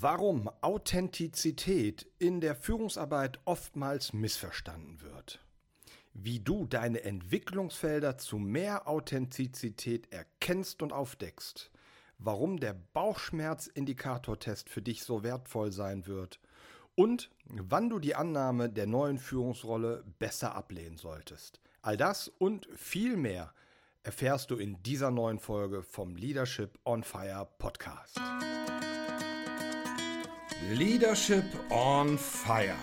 Warum Authentizität in der Führungsarbeit oftmals missverstanden wird. Wie du deine Entwicklungsfelder zu mehr Authentizität erkennst und aufdeckst. Warum der Bauchschmerzindikatortest für dich so wertvoll sein wird. Und wann du die Annahme der neuen Führungsrolle besser ablehnen solltest. All das und viel mehr erfährst du in dieser neuen Folge vom Leadership on Fire Podcast. Leadership on Fire.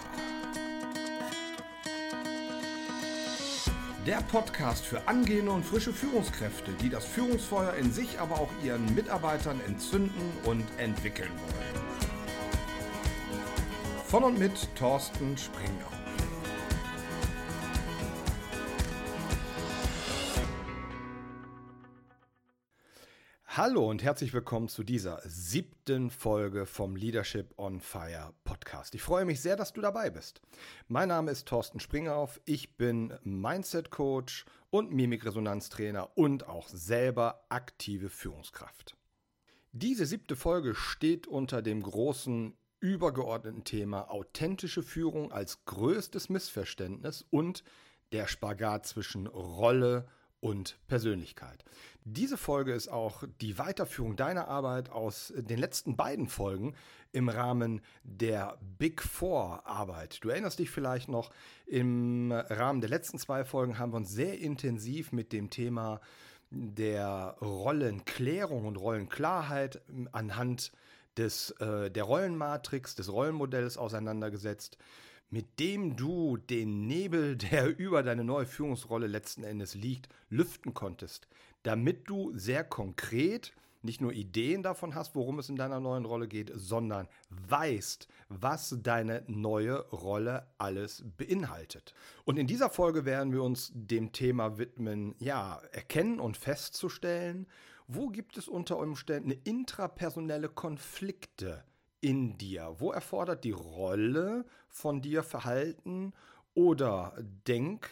Der Podcast für angehende und frische Führungskräfte, die das Führungsfeuer in sich, aber auch ihren Mitarbeitern entzünden und entwickeln wollen. Von und mit Thorsten Springau. Hallo und herzlich willkommen zu dieser siebten Folge vom Leadership on Fire Podcast. Ich freue mich sehr, dass du dabei bist. Mein Name ist Thorsten Springauf. Ich bin Mindset Coach und Mimikresonanztrainer und auch selber aktive Führungskraft. Diese siebte Folge steht unter dem großen übergeordneten Thema authentische Führung als größtes Missverständnis und der Spagat zwischen Rolle und und Persönlichkeit. Diese Folge ist auch die Weiterführung deiner Arbeit aus den letzten beiden Folgen im Rahmen der Big Four Arbeit. Du erinnerst dich vielleicht noch, im Rahmen der letzten zwei Folgen haben wir uns sehr intensiv mit dem Thema der Rollenklärung und Rollenklarheit anhand des, äh, der Rollenmatrix, des Rollenmodells auseinandergesetzt mit dem du den Nebel, der über deine neue Führungsrolle letzten Endes liegt, lüften konntest, damit du sehr konkret nicht nur Ideen davon hast, worum es in deiner neuen Rolle geht, sondern weißt, was deine neue Rolle alles beinhaltet. Und in dieser Folge werden wir uns dem Thema widmen, ja, erkennen und festzustellen, wo gibt es unter Umständen intrapersonelle Konflikte in dir? Wo erfordert die Rolle von dir Verhalten oder Denk-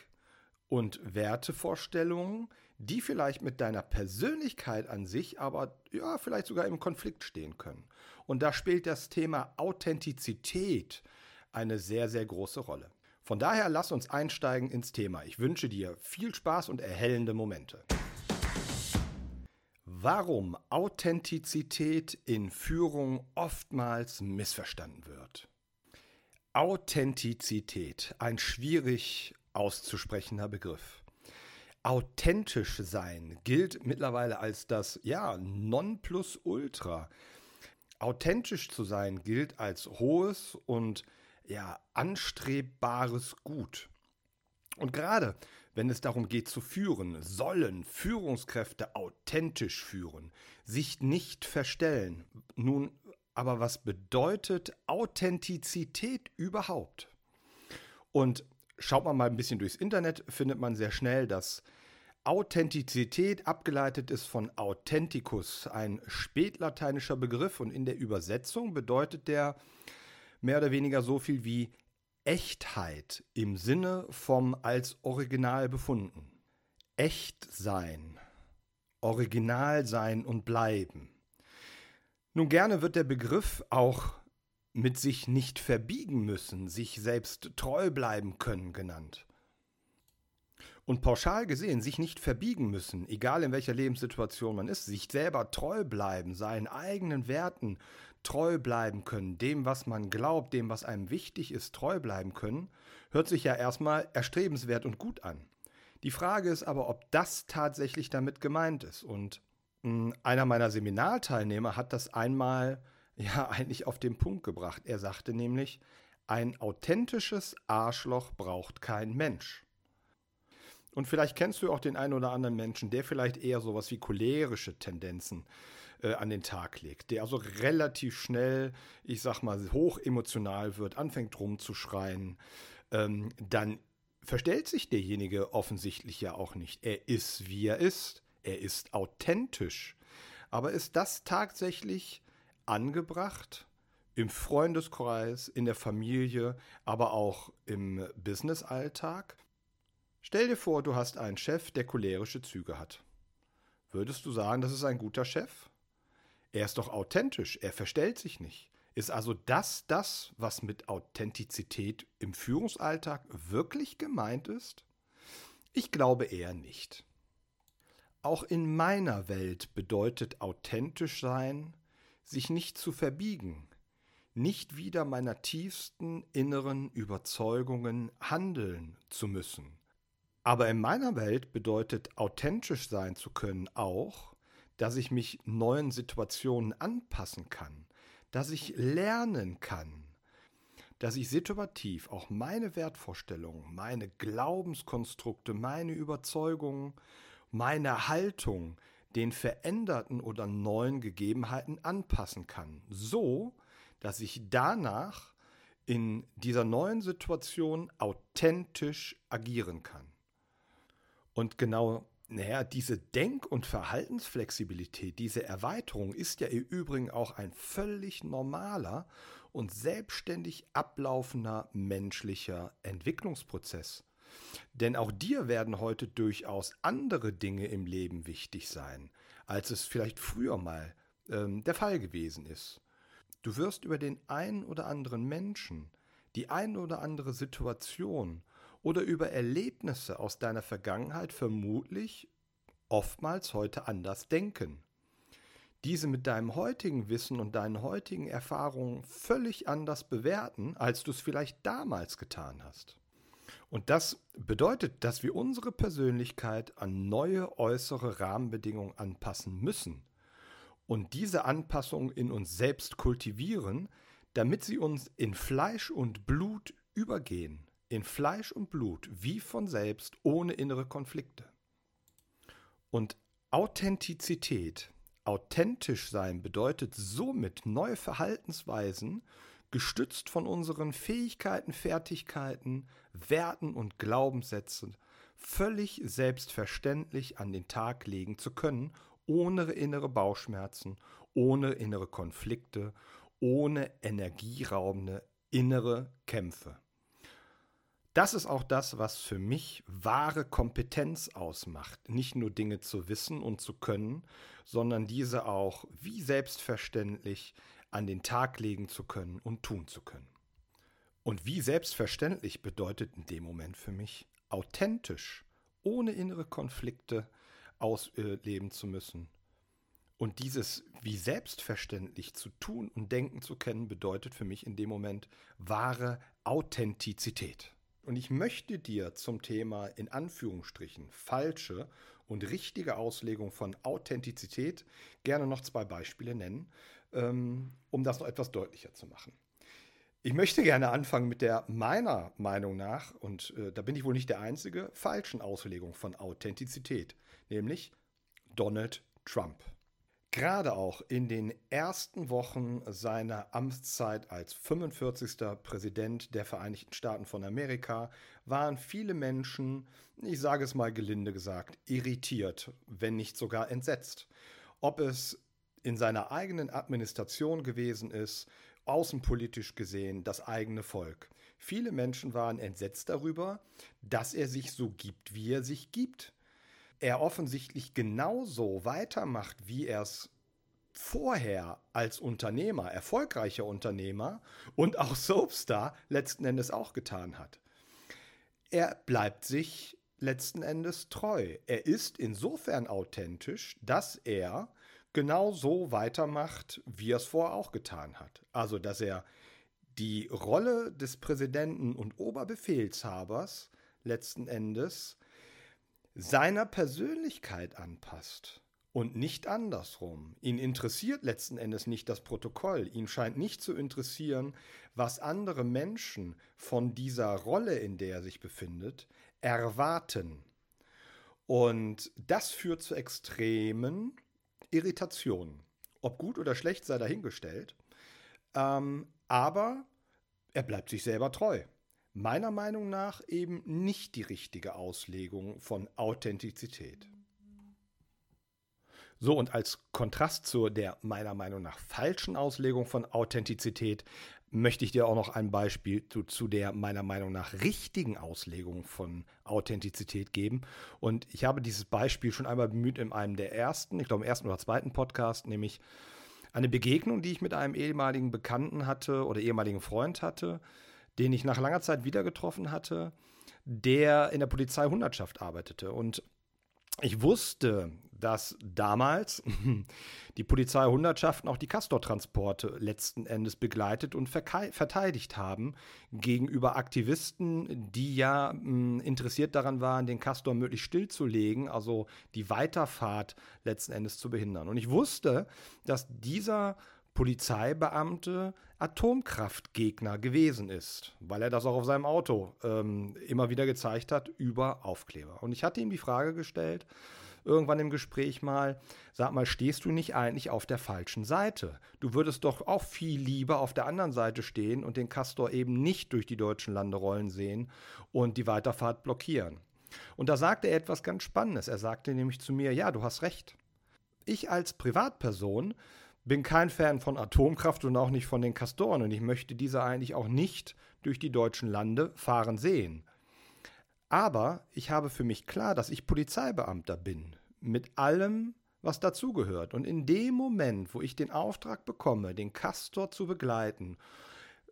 und Wertevorstellungen, die vielleicht mit deiner Persönlichkeit an sich, aber ja, vielleicht sogar im Konflikt stehen können? Und da spielt das Thema Authentizität eine sehr, sehr große Rolle. Von daher lass uns einsteigen ins Thema. Ich wünsche dir viel Spaß und erhellende Momente. Warum Authentizität in Führung oftmals missverstanden wird. Authentizität, ein schwierig auszusprechender Begriff. Authentisch sein gilt mittlerweile als das ja Nonplusultra. Authentisch zu sein gilt als hohes und ja anstrebbares Gut. Und gerade wenn es darum geht zu führen, sollen Führungskräfte authentisch führen, sich nicht verstellen. Nun, aber was bedeutet Authentizität überhaupt? Und schaut man mal ein bisschen durchs Internet, findet man sehr schnell, dass Authentizität abgeleitet ist von Authenticus, ein spätlateinischer Begriff und in der Übersetzung bedeutet der mehr oder weniger so viel wie Echtheit im Sinne vom als Original befunden. Echt sein, Original sein und bleiben. Nun gerne wird der Begriff auch mit sich nicht verbiegen müssen, sich selbst treu bleiben können genannt. Und pauschal gesehen, sich nicht verbiegen müssen, egal in welcher Lebenssituation man ist, sich selber treu bleiben, seinen eigenen Werten treu bleiben können, dem, was man glaubt, dem, was einem wichtig ist, treu bleiben können, hört sich ja erstmal erstrebenswert und gut an. Die Frage ist aber, ob das tatsächlich damit gemeint ist. Und hm, einer meiner Seminarteilnehmer hat das einmal ja eigentlich auf den Punkt gebracht. Er sagte nämlich, ein authentisches Arschloch braucht kein Mensch. Und vielleicht kennst du auch den einen oder anderen Menschen, der vielleicht eher sowas wie cholerische Tendenzen äh, an den Tag legt, der also relativ schnell, ich sag mal, hoch emotional wird, anfängt rumzuschreien, ähm, dann verstellt sich derjenige offensichtlich ja auch nicht. Er ist, wie er ist. Er ist authentisch. Aber ist das tatsächlich angebracht? Im Freundeskreis, in der Familie, aber auch im Businessalltag? Stell dir vor, du hast einen Chef, der cholerische Züge hat. Würdest du sagen, das ist ein guter Chef? Er ist doch authentisch, er verstellt sich nicht. Ist also das das, was mit Authentizität im Führungsalltag wirklich gemeint ist? Ich glaube eher nicht. Auch in meiner Welt bedeutet authentisch sein, sich nicht zu verbiegen, nicht wieder meiner tiefsten inneren Überzeugungen handeln zu müssen. Aber in meiner Welt bedeutet authentisch sein zu können auch, dass ich mich neuen Situationen anpassen kann, dass ich lernen kann, dass ich situativ auch meine Wertvorstellungen, meine Glaubenskonstrukte, meine Überzeugungen, meine Haltung den veränderten oder neuen Gegebenheiten anpassen kann, so dass ich danach in dieser neuen Situation authentisch agieren kann. Und genau naja, diese Denk- und Verhaltensflexibilität, diese Erweiterung ist ja im Übrigen auch ein völlig normaler und selbstständig ablaufender menschlicher Entwicklungsprozess. Denn auch dir werden heute durchaus andere Dinge im Leben wichtig sein, als es vielleicht früher mal ähm, der Fall gewesen ist. Du wirst über den einen oder anderen Menschen, die ein oder andere Situation oder über Erlebnisse aus deiner Vergangenheit vermutlich oftmals heute anders denken. Diese mit deinem heutigen Wissen und deinen heutigen Erfahrungen völlig anders bewerten, als du es vielleicht damals getan hast. Und das bedeutet, dass wir unsere Persönlichkeit an neue äußere Rahmenbedingungen anpassen müssen und diese Anpassung in uns selbst kultivieren, damit sie uns in Fleisch und Blut übergehen in Fleisch und Blut, wie von selbst, ohne innere Konflikte. Und Authentizität, authentisch sein bedeutet somit neue Verhaltensweisen, gestützt von unseren Fähigkeiten, Fertigkeiten, Werten und Glaubenssätzen, völlig selbstverständlich an den Tag legen zu können, ohne innere Bauchschmerzen, ohne innere Konflikte, ohne energieraubende innere Kämpfe. Das ist auch das, was für mich wahre Kompetenz ausmacht. Nicht nur Dinge zu wissen und zu können, sondern diese auch wie selbstverständlich an den Tag legen zu können und tun zu können. Und wie selbstverständlich bedeutet in dem Moment für mich authentisch, ohne innere Konflikte ausleben zu müssen. Und dieses wie selbstverständlich zu tun und denken zu kennen, bedeutet für mich in dem Moment wahre Authentizität. Und ich möchte dir zum Thema in Anführungsstrichen falsche und richtige Auslegung von Authentizität gerne noch zwei Beispiele nennen, ähm, um das noch etwas deutlicher zu machen. Ich möchte gerne anfangen mit der meiner Meinung nach, und äh, da bin ich wohl nicht der Einzige, falschen Auslegung von Authentizität, nämlich Donald Trump. Gerade auch in den ersten Wochen seiner Amtszeit als 45. Präsident der Vereinigten Staaten von Amerika waren viele Menschen, ich sage es mal gelinde gesagt, irritiert, wenn nicht sogar entsetzt. Ob es in seiner eigenen Administration gewesen ist, außenpolitisch gesehen das eigene Volk. Viele Menschen waren entsetzt darüber, dass er sich so gibt, wie er sich gibt er offensichtlich genauso weitermacht, wie er es vorher als Unternehmer, erfolgreicher Unternehmer und auch Soapstar letzten Endes auch getan hat. Er bleibt sich letzten Endes treu. Er ist insofern authentisch, dass er genau so weitermacht, wie er es vorher auch getan hat. Also, dass er die Rolle des Präsidenten und Oberbefehlshabers letzten Endes seiner Persönlichkeit anpasst und nicht andersrum. Ihn interessiert letzten Endes nicht das Protokoll. Ihn scheint nicht zu interessieren, was andere Menschen von dieser Rolle, in der er sich befindet, erwarten. Und das führt zu extremen Irritationen. Ob gut oder schlecht sei dahingestellt. Ähm, aber er bleibt sich selber treu meiner Meinung nach eben nicht die richtige Auslegung von Authentizität. So, und als Kontrast zu der meiner Meinung nach falschen Auslegung von Authentizität möchte ich dir auch noch ein Beispiel zu, zu, der meiner Meinung nach richtigen Auslegung von Authentizität geben. Und ich habe dieses Beispiel schon einmal bemüht in einem der ersten, ich glaube im ersten oder zweiten Podcast, nämlich Eine Begegnung, die ich mit einem ehemaligen Bekannten hatte oder ehemaligen Freund hatte, den ich nach langer Zeit wieder getroffen hatte, der in der Polizeihundertschaft arbeitete. Und ich wusste, dass damals die Polizeihundertschaften auch die Castor-Transporte letzten Endes begleitet und verteidigt haben gegenüber Aktivisten, die ja hm, interessiert daran waren, den Castor möglichst stillzulegen, also die Weiterfahrt letzten Endes zu behindern. Und ich wusste, dass dieser Polizeibeamte Atomkraftgegner gewesen ist, weil er das auch auf seinem Auto ähm, immer wieder gezeigt hat über Aufkleber. Und ich hatte ihm die Frage gestellt, irgendwann im Gespräch mal, sag mal, stehst du nicht eigentlich auf der falschen Seite? Du würdest doch auch viel lieber auf der anderen Seite stehen und den Castor eben nicht durch die deutschen Lande rollen sehen und die Weiterfahrt blockieren. Und da sagte er etwas ganz Spannendes. Er sagte nämlich zu mir, ja, du hast recht. Ich als Privatperson bin kein Fan von Atomkraft und auch nicht von den Castoren und ich möchte diese eigentlich auch nicht durch die deutschen Lande fahren sehen. Aber ich habe für mich klar, dass ich Polizeibeamter bin, mit allem, was dazugehört. Und in dem Moment, wo ich den Auftrag bekomme, den Castor zu begleiten,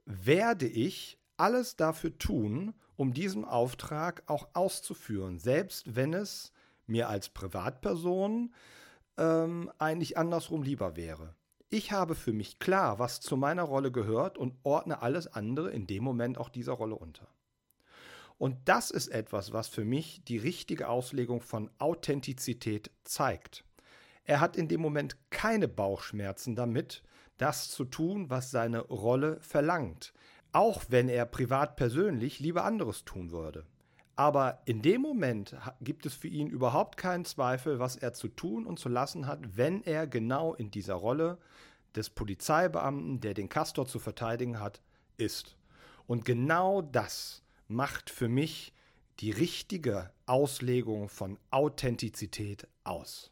werde ich alles dafür tun, um diesen Auftrag auch auszuführen, selbst wenn es mir als Privatperson ähm, eigentlich andersrum lieber wäre. Ich habe für mich klar, was zu meiner Rolle gehört und ordne alles andere in dem Moment auch dieser Rolle unter. Und das ist etwas, was für mich die richtige Auslegung von Authentizität zeigt. Er hat in dem Moment keine Bauchschmerzen damit, das zu tun, was seine Rolle verlangt, auch wenn er privat persönlich lieber anderes tun würde. Aber in dem Moment gibt es für ihn überhaupt keinen Zweifel, was er zu tun und zu lassen hat, wenn er genau in dieser Rolle des Polizeibeamten, der den Kastor zu verteidigen hat, ist. Und genau das macht für mich die richtige Auslegung von Authentizität aus.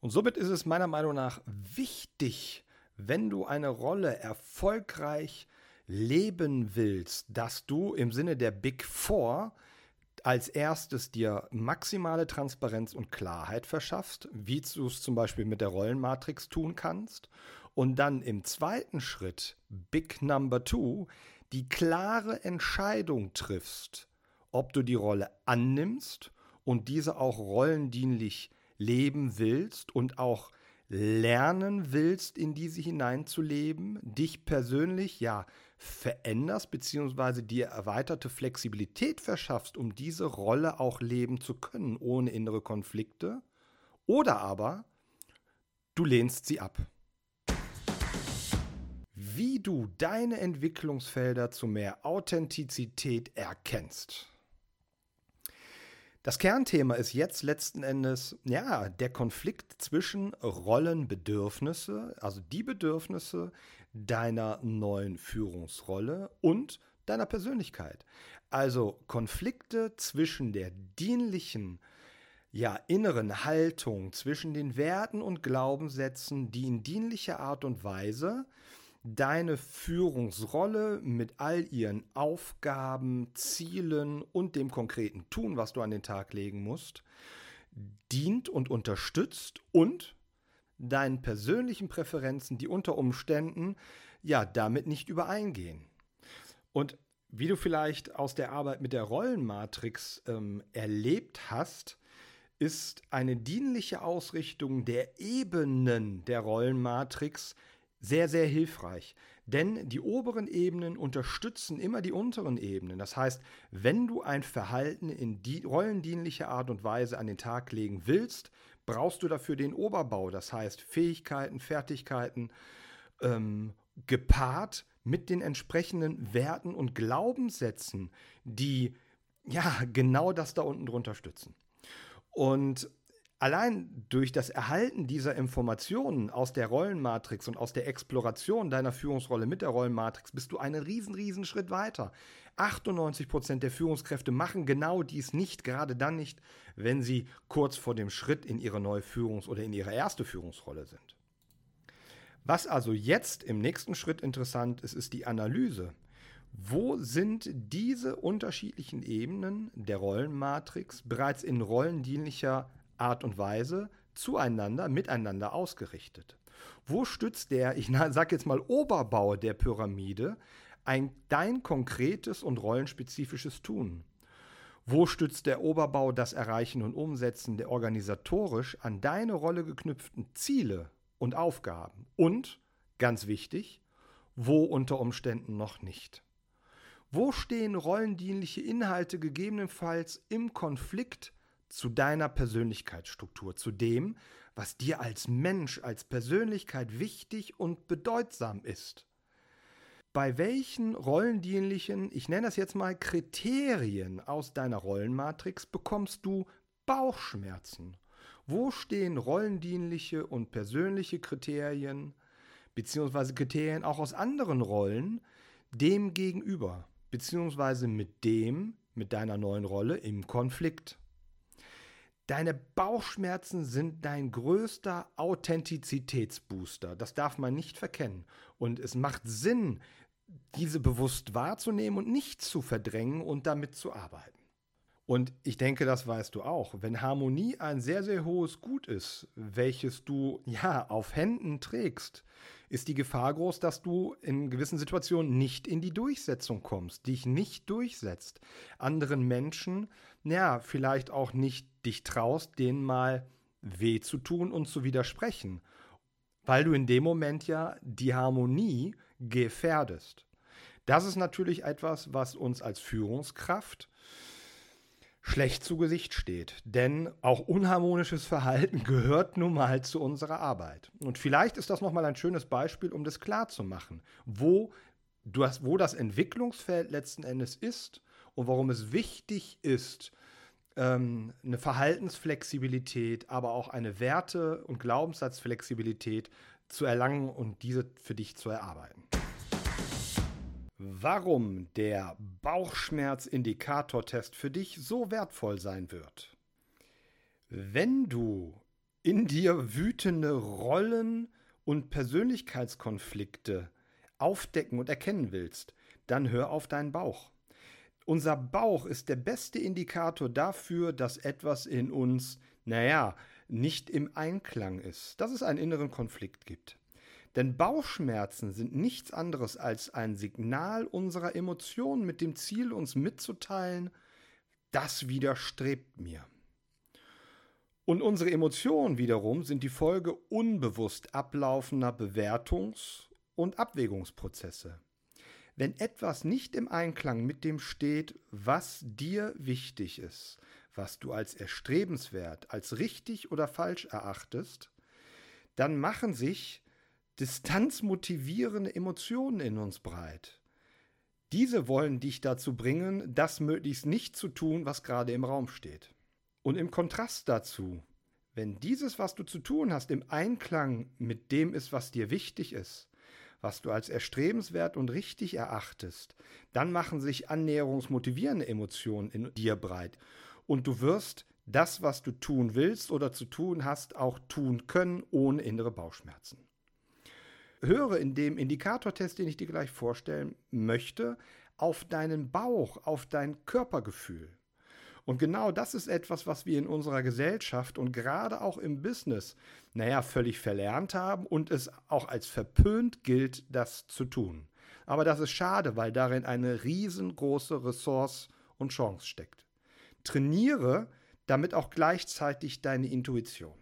Und somit ist es meiner Meinung nach wichtig, wenn du eine Rolle erfolgreich leben willst, dass du im Sinne der Big Four als erstes dir maximale Transparenz und Klarheit verschaffst, wie du es zum Beispiel mit der Rollenmatrix tun kannst. Und dann im zweiten Schritt, Big Number Two, die klare Entscheidung triffst, ob du die Rolle annimmst und diese auch rollendienlich leben willst und auch lernen willst, in diese hineinzuleben, dich persönlich ja veränderst, beziehungsweise dir erweiterte Flexibilität verschaffst, um diese Rolle auch leben zu können, ohne innere Konflikte, oder aber du lehnst sie ab wie du deine Entwicklungsfelder zu mehr Authentizität erkennst. Das Kernthema ist jetzt letzten Endes ja der Konflikt zwischen Rollenbedürfnisse, also die Bedürfnisse deiner neuen Führungsrolle und deiner Persönlichkeit. Also Konflikte zwischen der dienlichen ja, inneren Haltung, zwischen den Werten und Glaubenssätzen, die in dienlicher Art und Weise deine Führungsrolle mit all ihren Aufgaben, Zielen und dem konkreten Tun, was du an den Tag legen musst, dient und unterstützt und deinen persönlichen Präferenzen, die unter Umständen ja damit nicht übereingehen. Und wie du vielleicht aus der Arbeit mit der Rollenmatrix ähm, erlebt hast, ist eine dienliche Ausrichtung der Ebenen der Rollenmatrix sehr, sehr hilfreich. Denn die oberen Ebenen unterstützen immer die unteren Ebenen. Das heißt, wenn du ein Verhalten in die rollendienlicher Art und Weise an den Tag legen willst, brauchst du dafür den Oberbau. Das heißt, Fähigkeiten, Fertigkeiten, ähm, gepaart mit den entsprechenden Werten und Glaubenssätzen, die ja genau das da unten drunter stützen. Und Allein durch das Erhalten dieser Informationen aus der Rollenmatrix und aus der Exploration deiner Führungsrolle mit der Rollenmatrix bist du einen riesen, riesen Schritt weiter. 98 Prozent der Führungskräfte machen genau dies nicht, gerade dann nicht, wenn sie kurz vor dem Schritt in ihre neue Führungs- oder in ihre erste Führungsrolle sind. Was also jetzt im nächsten Schritt interessant ist, ist die Analyse. Wo sind diese unterschiedlichen Ebenen der Rollenmatrix bereits in rollendienlicher Art und Weise zueinander, miteinander ausgerichtet. Wo stützt der, ich sage jetzt mal Oberbau der Pyramide, ein, dein konkretes und rollenspezifisches Tun? Wo stützt der Oberbau das Erreichen und Umsetzen der organisatorisch an deine Rolle geknüpften Ziele und Aufgaben? Und, ganz wichtig, wo unter Umständen noch nicht? Wo stehen rollendienliche Inhalte gegebenenfalls im Konflikt zu deiner Persönlichkeitsstruktur, zu dem, was dir als Mensch, als Persönlichkeit wichtig und bedeutsam ist? Bei welchen rollendienlichen, ich nenne das jetzt mal Kriterien aus deiner Rollenmatrix, bekommst du Bauchschmerzen? Wo stehen rollendienliche und persönliche Kriterien, beziehungsweise Kriterien auch aus anderen Rollen, dem gegenüber? beziehungsweise mit dem, mit deiner neuen Rolle im Konflikt. Deine Bauchschmerzen sind dein größter Authentizitätsbooster. Das darf man nicht verkennen. Und es macht Sinn, diese bewusst wahrzunehmen und nicht zu verdrängen und damit zu arbeiten. Und ich denke, das weißt du auch. Wenn Harmonie ein sehr, sehr hohes Gut ist, welches du ja auf Händen trägst, ist die Gefahr groß, dass du in gewissen Situationen nicht in die Durchsetzung kommst, dich nicht durchsetzt, anderen Menschen, ja, vielleicht auch nicht dich traust, denen mal weh zu tun und zu widersprechen, weil du in dem Moment ja die Harmonie gefährdest. Das ist natürlich etwas, was uns als Führungskraft schlecht zu Gesicht steht. Denn auch unharmonisches Verhalten gehört nun mal zu unserer Arbeit. Und vielleicht ist das nochmal ein schönes Beispiel, um das klarzumachen, wo, du hast, wo das Entwicklungsfeld letzten Endes ist und warum es wichtig ist, ähm, eine Verhaltensflexibilität, aber auch eine Werte- und Glaubenssatzflexibilität zu erlangen und diese für dich zu erarbeiten. Warum der Bauchschmerzindikatortest für dich so wertvoll sein wird. Wenn du in dir wütende Rollen und Persönlichkeitskonflikte aufdecken und erkennen willst, dann hör auf deinen Bauch. Unser Bauch ist der beste Indikator dafür, dass etwas in uns, naja, nicht im Einklang ist, dass es einen inneren Konflikt gibt. Denn Bauchschmerzen sind nichts anderes als ein Signal unserer Emotionen mit dem Ziel, uns mitzuteilen, das widerstrebt mir. Und unsere Emotionen wiederum sind die Folge unbewusst ablaufender Bewertungs- und Abwägungsprozesse. Wenn etwas nicht im Einklang mit dem steht, was dir wichtig ist, was du als erstrebenswert, als richtig oder falsch erachtest, dann machen sich distanzmotivierende Emotionen in uns breit. Diese wollen dich dazu bringen, das möglichst nicht zu tun, was gerade im Raum steht. Und im Kontrast dazu, wenn dieses, was du zu tun hast, im Einklang mit dem ist, was dir wichtig ist, was du als erstrebenswert und richtig erachtest, dann machen sich annäherungsmotivierende Emotionen in dir breit. Und du wirst das, was du tun willst oder zu tun hast, auch tun können, ohne innere Bauchschmerzen höre in dem Indikatortest, den ich dir gleich vorstellen möchte, auf deinen Bauch, auf dein Körpergefühl. Und genau das ist etwas, was wir in unserer Gesellschaft und gerade auch im Business, naja, völlig verlernt haben und es auch als verpönt gilt, das zu tun. Aber das ist schade, weil darin eine riesengroße Ressource und Chance steckt. Trainiere damit auch gleichzeitig deine Intuition.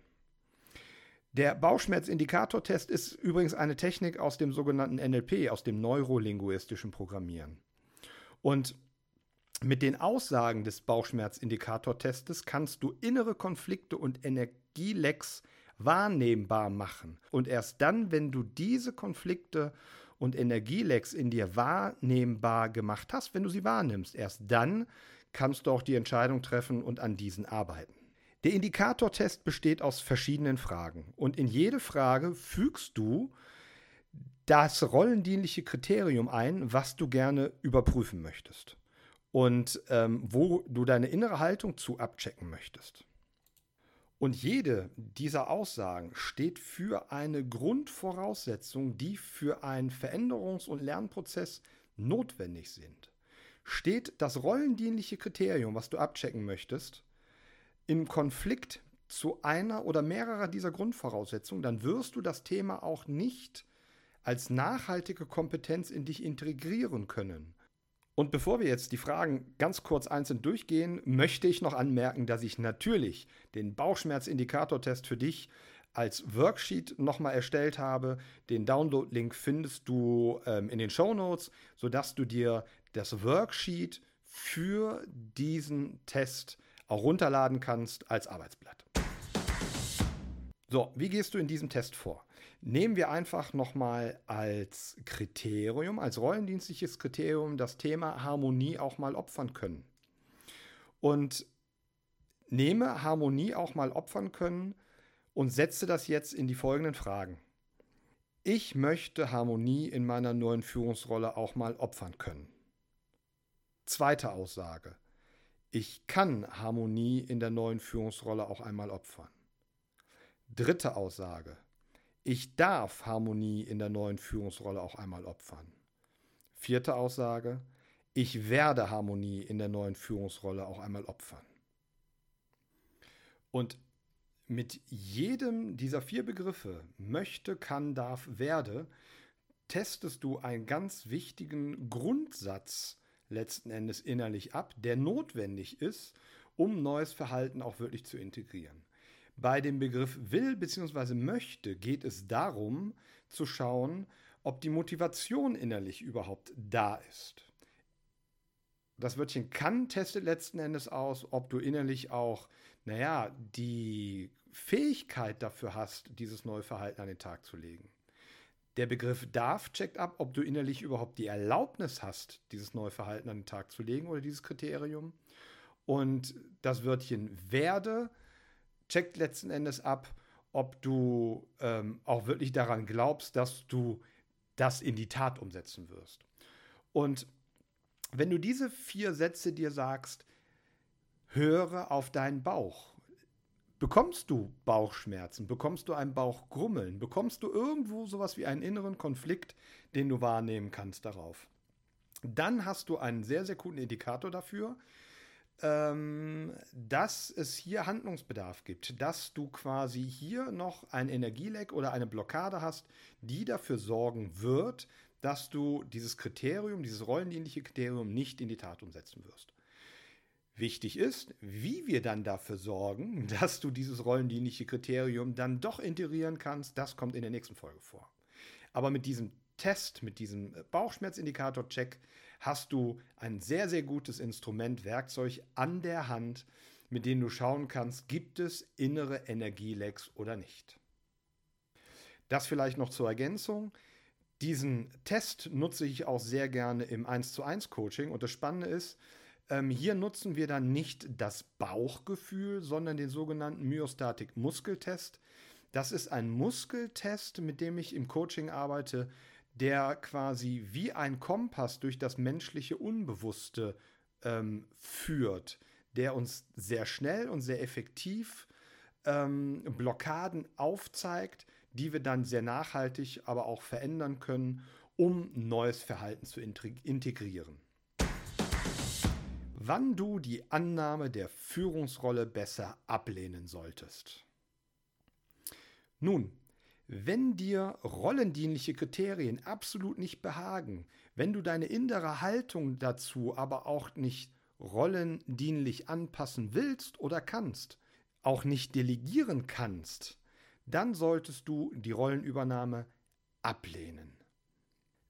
Der Bauchschmerzindikatortest ist übrigens eine Technik aus dem sogenannten NLP, aus dem neurolinguistischen Programmieren. Und mit den Aussagen des Bauchschmerzindikatortestes kannst du innere Konflikte und Energielecks wahrnehmbar machen. Und erst dann, wenn du diese Konflikte und Energielecks in dir wahrnehmbar gemacht hast, wenn du sie wahrnimmst, erst dann kannst du auch die Entscheidung treffen und an diesen arbeiten. Der Indikatortest besteht aus verschiedenen Fragen und in jede Frage fügst du das rollendienliche Kriterium ein, was du gerne überprüfen möchtest und ähm, wo du deine innere Haltung zu abchecken möchtest. Und jede dieser Aussagen steht für eine Grundvoraussetzung, die für einen Veränderungs- und Lernprozess notwendig sind. Steht das rollendienliche Kriterium, was du abchecken möchtest, im Konflikt zu einer oder mehrerer dieser Grundvoraussetzungen, dann wirst du das Thema auch nicht als nachhaltige Kompetenz in dich integrieren können. Und bevor wir jetzt die Fragen ganz kurz einzeln durchgehen, möchte ich noch anmerken, dass ich natürlich den Bauchschmerzindikatortest für dich als Worksheet nochmal erstellt habe. Den Download-Link findest du ähm, in den Show Notes, sodass du dir das Worksheet für diesen Test auch runterladen kannst als Arbeitsblatt. So, wie gehst du in diesem Test vor? Nehmen wir einfach nochmal als Kriterium, als rollendienstliches Kriterium das Thema Harmonie auch mal opfern können. Und nehme Harmonie auch mal opfern können und setze das jetzt in die folgenden Fragen. Ich möchte Harmonie in meiner neuen Führungsrolle auch mal opfern können. Zweite Aussage. Ich kann Harmonie in der neuen Führungsrolle auch einmal opfern. Dritte Aussage. Ich darf Harmonie in der neuen Führungsrolle auch einmal opfern. Vierte Aussage. Ich werde Harmonie in der neuen Führungsrolle auch einmal opfern. Und mit jedem dieser vier Begriffe möchte, kann, darf, werde, testest du einen ganz wichtigen Grundsatz letzten Endes innerlich ab, der notwendig ist, um neues Verhalten auch wirklich zu integrieren. Bei dem Begriff will bzw. möchte geht es darum zu schauen, ob die Motivation innerlich überhaupt da ist. Das Wörtchen kann testet letzten Endes aus, ob du innerlich auch, naja, die Fähigkeit dafür hast, dieses neue Verhalten an den Tag zu legen. Der Begriff darf checkt ab, ob du innerlich überhaupt die Erlaubnis hast, dieses neue Verhalten an den Tag zu legen oder dieses Kriterium. Und das Wörtchen werde checkt letzten Endes ab, ob du ähm, auch wirklich daran glaubst, dass du das in die Tat umsetzen wirst. Und wenn du diese vier Sätze dir sagst, höre auf deinen Bauch, Bekommst du Bauchschmerzen? Bekommst du ein Bauchgrummeln? Bekommst du irgendwo sowas wie einen inneren Konflikt, den du wahrnehmen kannst darauf? Dann hast du einen sehr, sehr guten Indikator dafür, ähm, dass es hier Handlungsbedarf gibt, dass du quasi hier noch ein Energieleck oder eine Blockade hast, die dafür sorgen wird, dass du dieses Kriterium, dieses rollendienliche Kriterium nicht in die Tat umsetzen wirst. Wichtig ist, wie wir dann dafür sorgen, dass du dieses rollendienliche Kriterium dann doch integrieren kannst, das kommt in der nächsten Folge vor. Aber mit diesem Test, mit diesem Bauchschmerzindikator-Check, hast du ein sehr, sehr gutes Instrument, Werkzeug an der Hand, mit dem du schauen kannst, gibt es innere Energielecks oder nicht. Das vielleicht noch zur Ergänzung. Diesen Test nutze ich auch sehr gerne im 1 zu 1 Coaching und das Spannende ist, ähm, hier nutzen wir dann nicht das Bauchgefühl, sondern den sogenannten Myostatik-Muskeltest. Das ist ein Muskeltest, mit dem ich im Coaching arbeite, der quasi wie ein Kompass durch das menschliche Unbewusste ähm, führt, der uns sehr schnell und sehr effektiv ähm, Blockaden aufzeigt, die wir dann sehr nachhaltig aber auch verändern können, um neues Verhalten zu integrieren wann du die Annahme der Führungsrolle besser ablehnen solltest. Nun, wenn dir rollendienliche Kriterien absolut nicht behagen, wenn du deine innere Haltung dazu aber auch nicht rollendienlich anpassen willst oder kannst, auch nicht delegieren kannst, dann solltest du die Rollenübernahme ablehnen.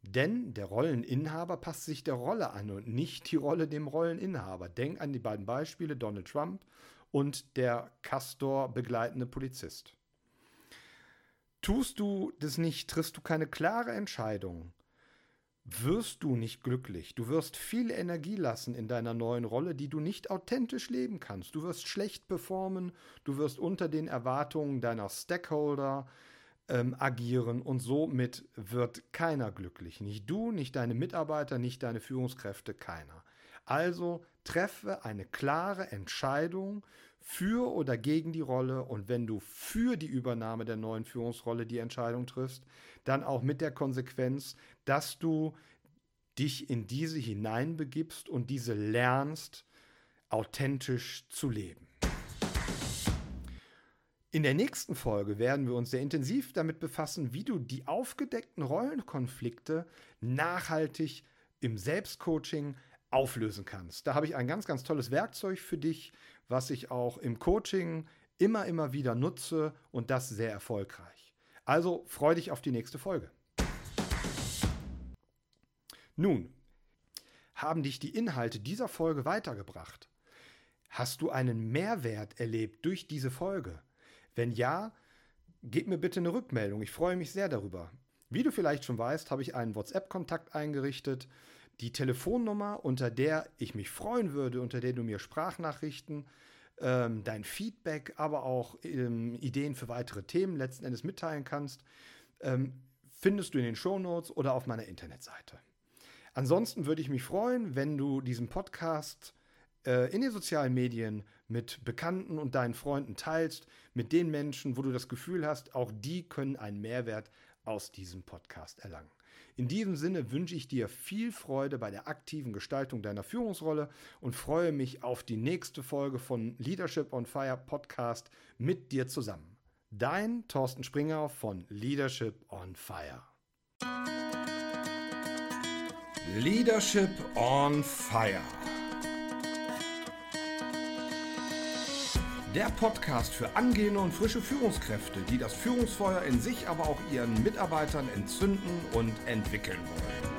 Denn der Rolleninhaber passt sich der Rolle an und nicht die Rolle dem Rolleninhaber. Denk an die beiden Beispiele Donald Trump und der Castor begleitende Polizist. Tust du das nicht, triffst du keine klare Entscheidung, wirst du nicht glücklich. Du wirst viel Energie lassen in deiner neuen Rolle, die du nicht authentisch leben kannst. Du wirst schlecht performen, du wirst unter den Erwartungen deiner Stakeholder, ähm, agieren und somit wird keiner glücklich. Nicht du, nicht deine Mitarbeiter, nicht deine Führungskräfte, keiner. Also treffe eine klare Entscheidung für oder gegen die Rolle und wenn du für die Übernahme der neuen Führungsrolle die Entscheidung triffst, dann auch mit der Konsequenz, dass du dich in diese hineinbegibst und diese lernst, authentisch zu leben. In der nächsten Folge werden wir uns sehr intensiv damit befassen, wie du die aufgedeckten Rollenkonflikte nachhaltig im Selbstcoaching auflösen kannst. Da habe ich ein ganz, ganz tolles Werkzeug für dich, was ich auch im Coaching immer, immer wieder nutze und das sehr erfolgreich. Also freu dich auf die nächste Folge. Nun, haben dich die Inhalte dieser Folge weitergebracht? Hast du einen Mehrwert erlebt durch diese Folge? Wenn ja, gib mir bitte eine Rückmeldung. Ich freue mich sehr darüber. Wie du vielleicht schon weißt, habe ich einen WhatsApp-Kontakt eingerichtet. Die Telefonnummer, unter der ich mich freuen würde, unter der du mir Sprachnachrichten, ähm, dein Feedback, aber auch ähm, Ideen für weitere Themen letzten Endes mitteilen kannst, ähm, findest du in den Shownotes oder auf meiner Internetseite. Ansonsten würde ich mich freuen, wenn du diesen Podcast äh, in den sozialen Medien mit Bekannten und deinen Freunden teilst, mit den Menschen, wo du das Gefühl hast, auch die können einen Mehrwert aus diesem Podcast erlangen. In diesem Sinne wünsche ich dir viel Freude bei der aktiven Gestaltung deiner Führungsrolle und freue mich auf die nächste Folge von Leadership on Fire Podcast mit dir zusammen. Dein Thorsten Springer von Leadership on Fire. Leadership on Fire Der Podcast für angehende und frische Führungskräfte, die das Führungsfeuer in sich, aber auch ihren Mitarbeitern entzünden und entwickeln wollen.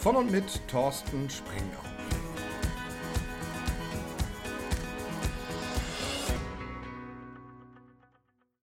Von und mit Thorsten Springau.